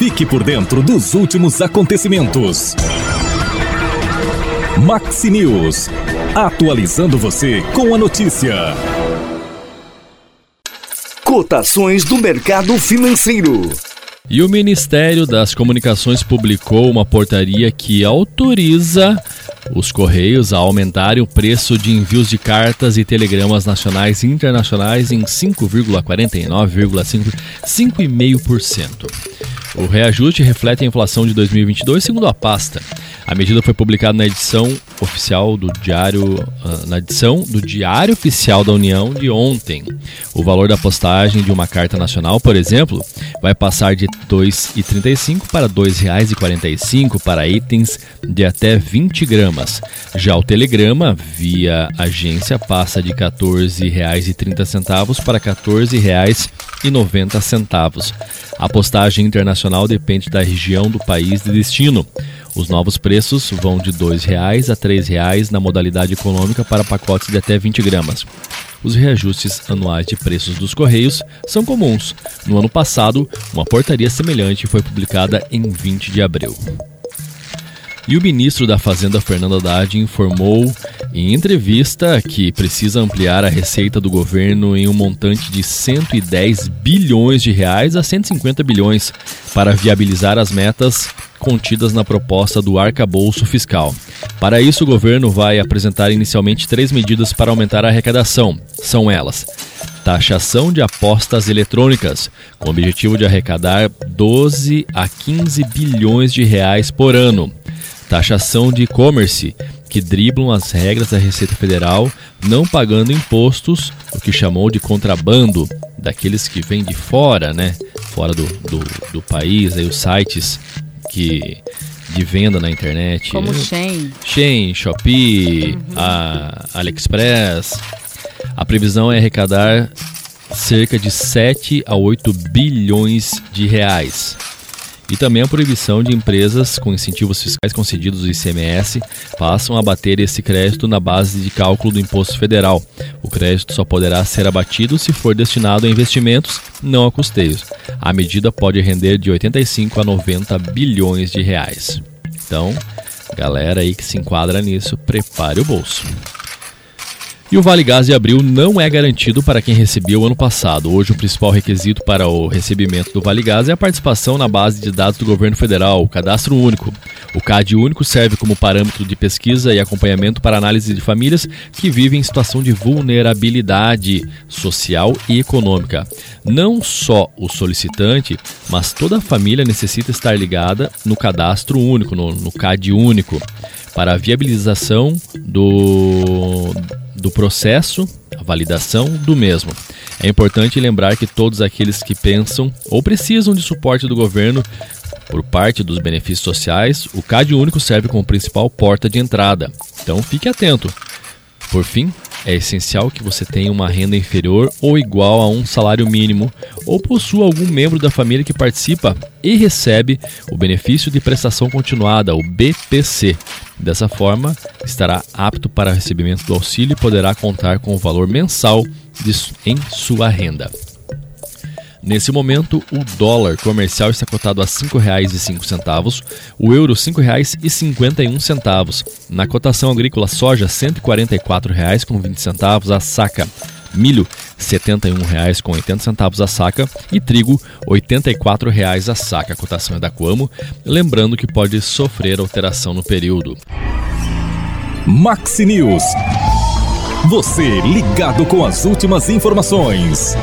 Fique por dentro dos últimos acontecimentos. Maxi News. Atualizando você com a notícia. Cotações do mercado financeiro. E o Ministério das Comunicações publicou uma portaria que autoriza os Correios a aumentarem o preço de envios de cartas e telegramas nacionais e internacionais em 5,49,5,5,5%. O reajuste reflete a inflação de 2022, segundo a pasta. A medida foi publicada na edição oficial do Diário, ah, na edição do Diário Oficial da União de ontem. O valor da postagem de uma carta nacional, por exemplo, vai passar de R$ 2,35 para R$ 2,45 para itens de até 20 gramas. Já o telegrama, via agência, passa de R$ 14,30 para R$ 14,90. A postagem internacional depende da região do país de destino. Os novos preços vão de R$ 2,00 a R$ 3,00 na modalidade econômica para pacotes de até 20 gramas. Os reajustes anuais de preços dos Correios são comuns. No ano passado, uma portaria semelhante foi publicada em 20 de abril. E o ministro da Fazenda, Fernando Haddad, informou em entrevista que precisa ampliar a receita do governo em um montante de 110 bilhões de reais a 150 bilhões para viabilizar as metas contidas na proposta do arcabouço fiscal. Para isso, o governo vai apresentar inicialmente três medidas para aumentar a arrecadação. São elas: taxação de apostas eletrônicas, com o objetivo de arrecadar 12 a 15 bilhões de reais por ano taxação de e-commerce, que driblam as regras da Receita Federal, não pagando impostos, o que chamou de contrabando, daqueles que vêm de fora, né? Fora do, do, do país, aí os sites que de venda na internet. Como Shein. Shein, Shopee, uhum. a AliExpress. A previsão é arrecadar cerca de 7 a 8 bilhões de reais e também a proibição de empresas com incentivos fiscais concedidos do ICMS passam a abater esse crédito na base de cálculo do imposto federal. O crédito só poderá ser abatido se for destinado a investimentos, não a custeios. A medida pode render de 85 a 90 bilhões de reais. Então, galera aí que se enquadra nisso, prepare o bolso. E o Vale Gás de Abril não é garantido para quem recebeu ano passado. Hoje, o principal requisito para o recebimento do Vale Gás é a participação na base de dados do governo federal, o Cadastro Único. O CAD Único serve como parâmetro de pesquisa e acompanhamento para análise de famílias que vivem em situação de vulnerabilidade social e econômica. Não só o solicitante, mas toda a família necessita estar ligada no Cadastro Único, no, no CAD Único, para a viabilização do do processo, a validação do mesmo. É importante lembrar que todos aqueles que pensam ou precisam de suporte do governo por parte dos benefícios sociais, o CAD único serve como principal porta de entrada. Então fique atento. Por fim, é essencial que você tenha uma renda inferior ou igual a um salário mínimo ou possua algum membro da família que participa e recebe o benefício de prestação continuada, o BPC. Dessa forma, estará apto para recebimento do auxílio e poderá contar com o valor mensal em sua renda. Nesse momento, o dólar comercial está cotado a R$ 5,05, o euro R$ 5,51. Na cotação agrícola, soja R$ 144,20 a saca. Milho R$ 71,80 a saca e trigo R$ 84,00 a saca. A cotação é da Coamo, lembrando que pode sofrer alteração no período. Maxi News. Você ligado com as últimas informações.